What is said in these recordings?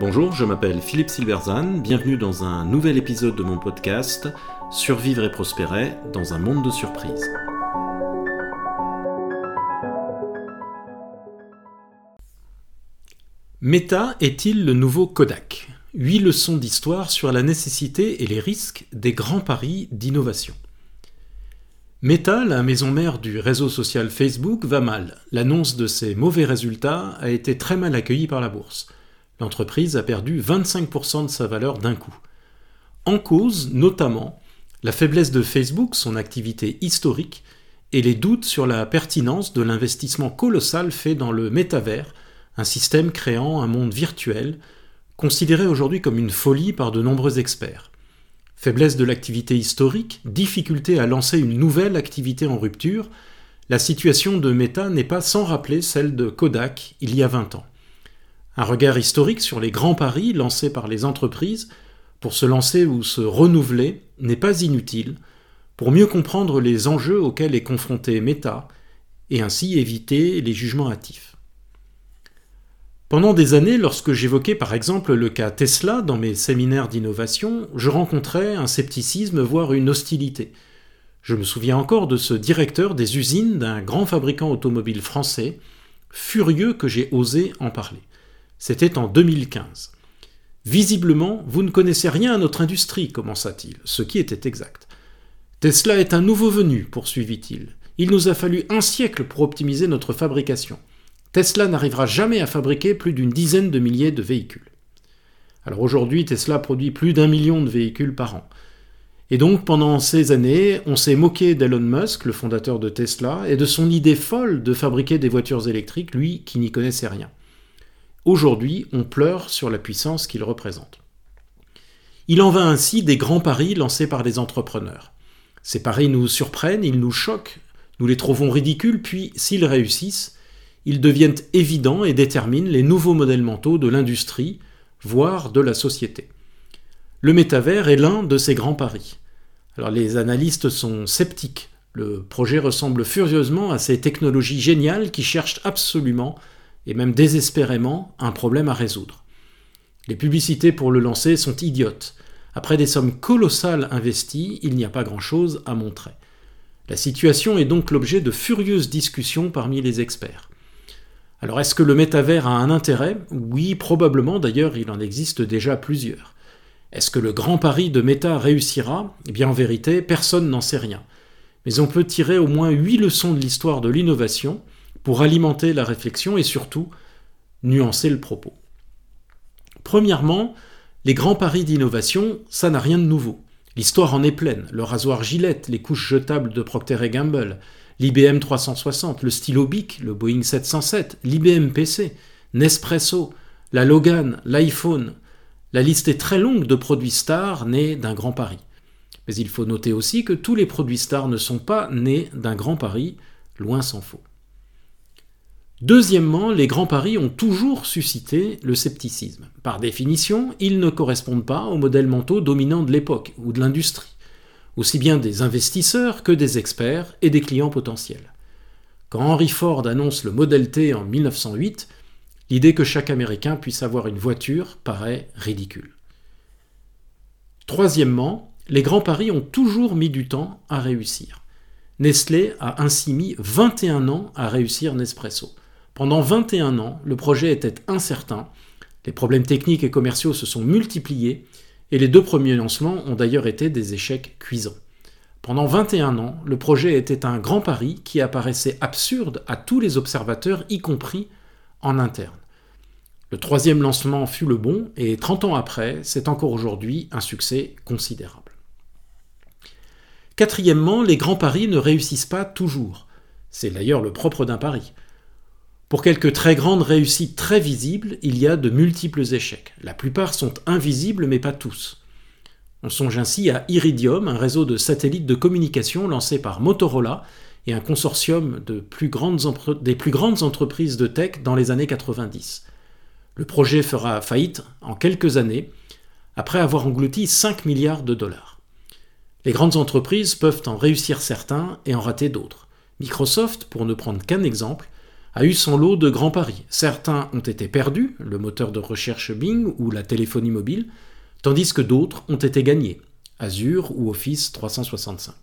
Bonjour, je m'appelle Philippe Silverzan, bienvenue dans un nouvel épisode de mon podcast Survivre et prospérer dans un monde de surprises. Meta est-il le nouveau Kodak? Huit leçons d'histoire sur la nécessité et les risques des grands paris d'innovation. Meta, la maison mère du réseau social Facebook, va mal. L'annonce de ses mauvais résultats a été très mal accueillie par la bourse. L'entreprise a perdu 25% de sa valeur d'un coup. En cause, notamment, la faiblesse de Facebook, son activité historique, et les doutes sur la pertinence de l'investissement colossal fait dans le métavers, un système créant un monde virtuel, considéré aujourd'hui comme une folie par de nombreux experts. Faiblesse de l'activité historique, difficulté à lancer une nouvelle activité en rupture, la situation de Meta n'est pas sans rappeler celle de Kodak il y a 20 ans. Un regard historique sur les grands paris lancés par les entreprises pour se lancer ou se renouveler n'est pas inutile pour mieux comprendre les enjeux auxquels est confronté Meta et ainsi éviter les jugements hâtifs. Pendant des années, lorsque j'évoquais par exemple le cas Tesla dans mes séminaires d'innovation, je rencontrais un scepticisme, voire une hostilité. Je me souviens encore de ce directeur des usines d'un grand fabricant automobile français, furieux que j'ai osé en parler. C'était en 2015. Visiblement, vous ne connaissez rien à notre industrie, commença-t-il, ce qui était exact. Tesla est un nouveau venu, poursuivit-il. Il nous a fallu un siècle pour optimiser notre fabrication. Tesla n'arrivera jamais à fabriquer plus d'une dizaine de milliers de véhicules. Alors aujourd'hui, Tesla produit plus d'un million de véhicules par an. Et donc, pendant ces années, on s'est moqué d'Elon Musk, le fondateur de Tesla, et de son idée folle de fabriquer des voitures électriques, lui qui n'y connaissait rien. Aujourd'hui, on pleure sur la puissance qu'il représente. Il en va ainsi des grands paris lancés par les entrepreneurs. Ces paris nous surprennent, ils nous choquent, nous les trouvons ridicules, puis, s'ils réussissent, ils deviennent évidents et déterminent les nouveaux modèles mentaux de l'industrie, voire de la société. Le métavers est l'un de ces grands paris. Alors les analystes sont sceptiques. Le projet ressemble furieusement à ces technologies géniales qui cherchent absolument et même désespérément un problème à résoudre. Les publicités pour le lancer sont idiotes. Après des sommes colossales investies, il n'y a pas grand-chose à montrer. La situation est donc l'objet de furieuses discussions parmi les experts. Alors est-ce que le métavers a un intérêt? Oui, probablement, d'ailleurs il en existe déjà plusieurs. Est-ce que le grand pari de Meta réussira? Eh bien en vérité, personne n'en sait rien. Mais on peut tirer au moins huit leçons de l'histoire de l'innovation pour alimenter la réflexion et surtout nuancer le propos. Premièrement, les grands paris d'innovation, ça n'a rien de nouveau. L'histoire en est pleine. Le rasoir Gillette, les couches jetables de Procter Gamble, l'IBM 360, le stylo Bic, le Boeing 707, l'IBM PC, Nespresso, la Logan, l'iPhone. La liste est très longue de produits stars nés d'un grand pari. Mais il faut noter aussi que tous les produits stars ne sont pas nés d'un grand pari, loin s'en faut. Deuxièmement, les grands paris ont toujours suscité le scepticisme. Par définition, ils ne correspondent pas aux modèles mentaux dominants de l'époque ou de l'industrie, aussi bien des investisseurs que des experts et des clients potentiels. Quand Henry Ford annonce le Model T en 1908, l'idée que chaque Américain puisse avoir une voiture paraît ridicule. Troisièmement, les grands paris ont toujours mis du temps à réussir. Nestlé a ainsi mis 21 ans à réussir Nespresso. Pendant 21 ans, le projet était incertain, les problèmes techniques et commerciaux se sont multipliés, et les deux premiers lancements ont d'ailleurs été des échecs cuisants. Pendant 21 ans, le projet était un grand pari qui apparaissait absurde à tous les observateurs, y compris en interne. Le troisième lancement fut le bon, et 30 ans après, c'est encore aujourd'hui un succès considérable. Quatrièmement, les grands paris ne réussissent pas toujours. C'est d'ailleurs le propre d'un pari. Pour quelques très grandes réussites très visibles, il y a de multiples échecs. La plupart sont invisibles, mais pas tous. On songe ainsi à Iridium, un réseau de satellites de communication lancé par Motorola et un consortium de des plus grandes entreprises de tech dans les années 90. Le projet fera faillite en quelques années, après avoir englouti 5 milliards de dollars. Les grandes entreprises peuvent en réussir certains et en rater d'autres. Microsoft, pour ne prendre qu'un exemple, a eu son lot de grands paris. Certains ont été perdus, le moteur de recherche Bing ou la téléphonie mobile, tandis que d'autres ont été gagnés, Azure ou Office 365.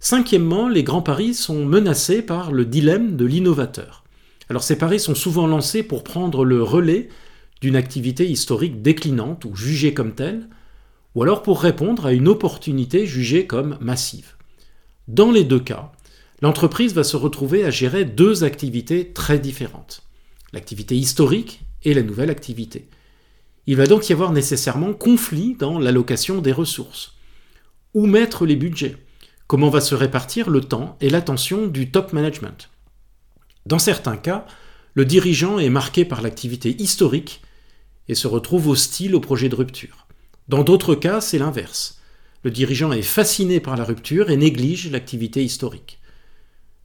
Cinquièmement, les grands paris sont menacés par le dilemme de l'innovateur. Alors ces paris sont souvent lancés pour prendre le relais d'une activité historique déclinante ou jugée comme telle, ou alors pour répondre à une opportunité jugée comme massive. Dans les deux cas, l'entreprise va se retrouver à gérer deux activités très différentes, l'activité historique et la nouvelle activité. Il va donc y avoir nécessairement conflit dans l'allocation des ressources. Où mettre les budgets? Comment va se répartir le temps et l'attention du top management? Dans certains cas, le dirigeant est marqué par l'activité historique et se retrouve hostile au projet de rupture. Dans d'autres cas, c'est l'inverse. Le dirigeant est fasciné par la rupture et néglige l'activité historique.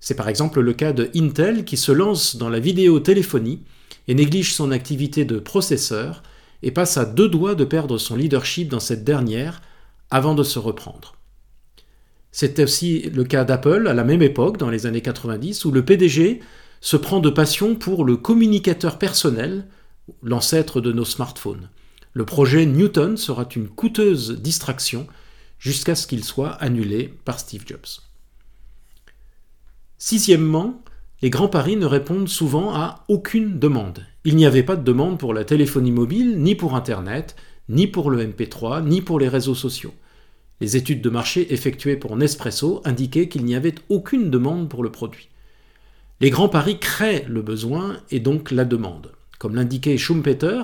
C'est par exemple le cas de Intel qui se lance dans la vidéotéléphonie et néglige son activité de processeur et passe à deux doigts de perdre son leadership dans cette dernière avant de se reprendre. C'était aussi le cas d'Apple à la même époque, dans les années 90, où le PDG se prend de passion pour le communicateur personnel, l'ancêtre de nos smartphones. Le projet Newton sera une coûteuse distraction jusqu'à ce qu'il soit annulé par Steve Jobs. Sixièmement, les grands paris ne répondent souvent à aucune demande. Il n'y avait pas de demande pour la téléphonie mobile, ni pour Internet, ni pour le MP3, ni pour les réseaux sociaux. Les études de marché effectuées pour Nespresso indiquaient qu'il n'y avait aucune demande pour le produit. Les grands paris créent le besoin et donc la demande. Comme l'indiquait Schumpeter,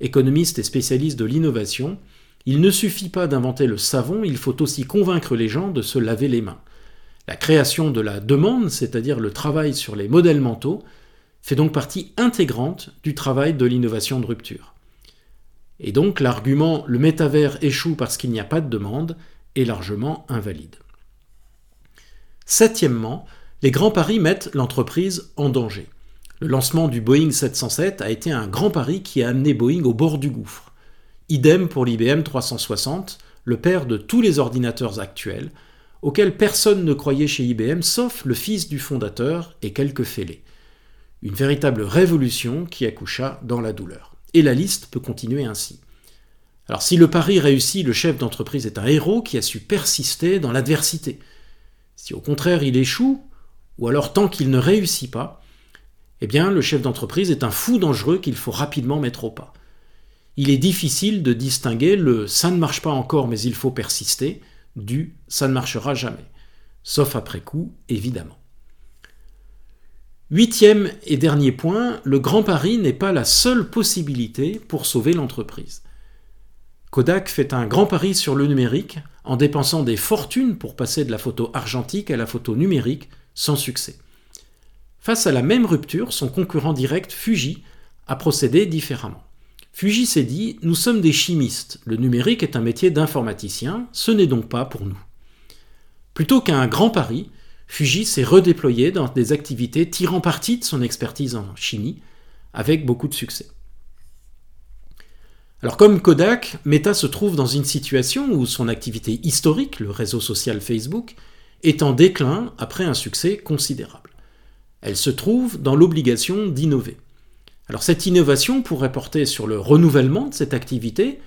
économiste et spécialiste de l'innovation, il ne suffit pas d'inventer le savon, il faut aussi convaincre les gens de se laver les mains. La création de la demande, c'est-à-dire le travail sur les modèles mentaux, fait donc partie intégrante du travail de l'innovation de rupture. Et donc l'argument le métavers échoue parce qu'il n'y a pas de demande est largement invalide. Septièmement, les grands paris mettent l'entreprise en danger. Le lancement du Boeing 707 a été un grand pari qui a amené Boeing au bord du gouffre. Idem pour l'IBM 360, le père de tous les ordinateurs actuels, auquel personne ne croyait chez IBM sauf le fils du fondateur et quelques fêlés. Une véritable révolution qui accoucha dans la douleur. Et la liste peut continuer ainsi. Alors si le pari réussit, le chef d'entreprise est un héros qui a su persister dans l'adversité. Si au contraire il échoue, ou alors tant qu'il ne réussit pas, eh bien le chef d'entreprise est un fou dangereux qu'il faut rapidement mettre au pas. Il est difficile de distinguer le ça ne marche pas encore mais il faut persister du ça ne marchera jamais. Sauf après coup, évidemment. Huitième et dernier point, le grand pari n'est pas la seule possibilité pour sauver l'entreprise. Kodak fait un grand pari sur le numérique en dépensant des fortunes pour passer de la photo argentique à la photo numérique sans succès. Face à la même rupture, son concurrent direct Fuji a procédé différemment. Fuji s'est dit Nous sommes des chimistes, le numérique est un métier d'informaticien, ce n'est donc pas pour nous. Plutôt qu'un grand pari, Fuji s'est redéployé dans des activités tirant parti de son expertise en chimie, avec beaucoup de succès. Alors comme Kodak, Meta se trouve dans une situation où son activité historique, le réseau social Facebook, est en déclin après un succès considérable. Elle se trouve dans l'obligation d'innover. Alors cette innovation pourrait porter sur le renouvellement de cette activité,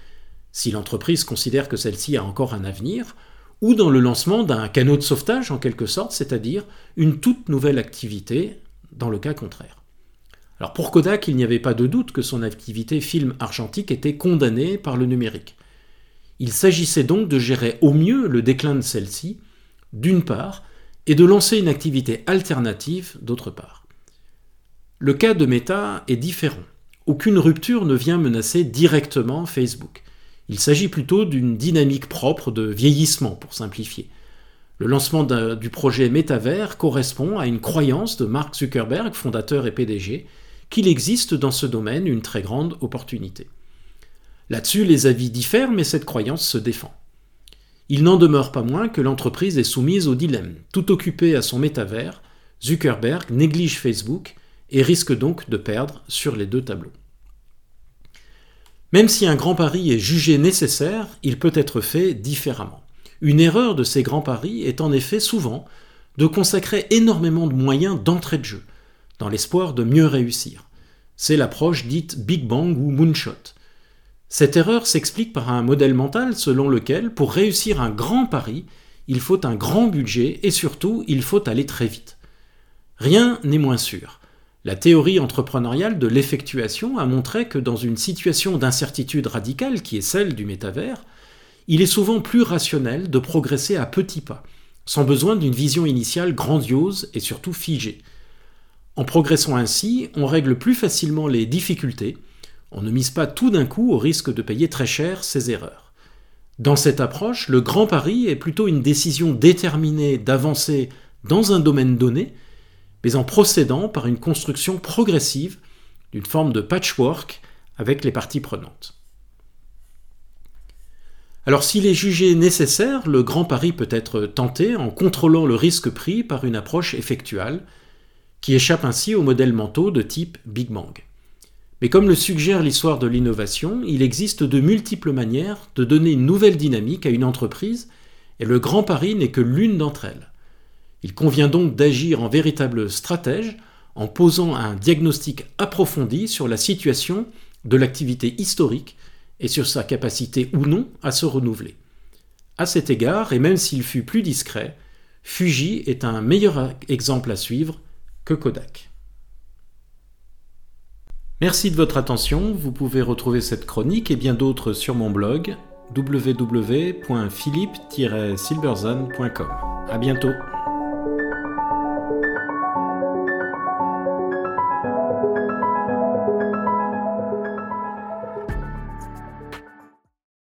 si l'entreprise considère que celle-ci a encore un avenir, ou dans le lancement d'un canot de sauvetage en quelque sorte, c'est-à-dire une toute nouvelle activité dans le cas contraire. Alors pour Kodak, il n'y avait pas de doute que son activité film argentique était condamnée par le numérique. Il s'agissait donc de gérer au mieux le déclin de celle-ci, d'une part, et de lancer une activité alternative, d'autre part. Le cas de Meta est différent. Aucune rupture ne vient menacer directement Facebook. Il s'agit plutôt d'une dynamique propre de vieillissement, pour simplifier. Le lancement du projet Métavers correspond à une croyance de Mark Zuckerberg, fondateur et PDG, qu'il existe dans ce domaine une très grande opportunité. Là-dessus, les avis diffèrent, mais cette croyance se défend. Il n'en demeure pas moins que l'entreprise est soumise au dilemme. Tout occupé à son métavers, Zuckerberg néglige Facebook et risque donc de perdre sur les deux tableaux. Même si un grand pari est jugé nécessaire, il peut être fait différemment. Une erreur de ces grands paris est en effet souvent de consacrer énormément de moyens d'entrée de jeu, dans l'espoir de mieux réussir. C'est l'approche dite Big Bang ou Moonshot. Cette erreur s'explique par un modèle mental selon lequel, pour réussir un grand pari, il faut un grand budget et surtout, il faut aller très vite. Rien n'est moins sûr. La théorie entrepreneuriale de l'effectuation a montré que dans une situation d'incertitude radicale qui est celle du métavers, il est souvent plus rationnel de progresser à petits pas, sans besoin d'une vision initiale grandiose et surtout figée. En progressant ainsi, on règle plus facilement les difficultés, on ne mise pas tout d'un coup au risque de payer très cher ses erreurs. Dans cette approche, le grand pari est plutôt une décision déterminée d'avancer dans un domaine donné, mais en procédant par une construction progressive d'une forme de patchwork avec les parties prenantes. Alors s'il est jugé nécessaire, le grand pari peut être tenté en contrôlant le risque pris par une approche effectuelle, qui échappe ainsi aux modèles mentaux de type Big Bang. Mais comme le suggère l'histoire de l'innovation, il existe de multiples manières de donner une nouvelle dynamique à une entreprise, et le grand pari n'est que l'une d'entre elles. Il convient donc d'agir en véritable stratège en posant un diagnostic approfondi sur la situation de l'activité historique et sur sa capacité ou non à se renouveler. À cet égard, et même s'il fut plus discret, Fuji est un meilleur exemple à suivre que Kodak. Merci de votre attention, vous pouvez retrouver cette chronique et bien d'autres sur mon blog www.philippe-silberzan.com. À bientôt.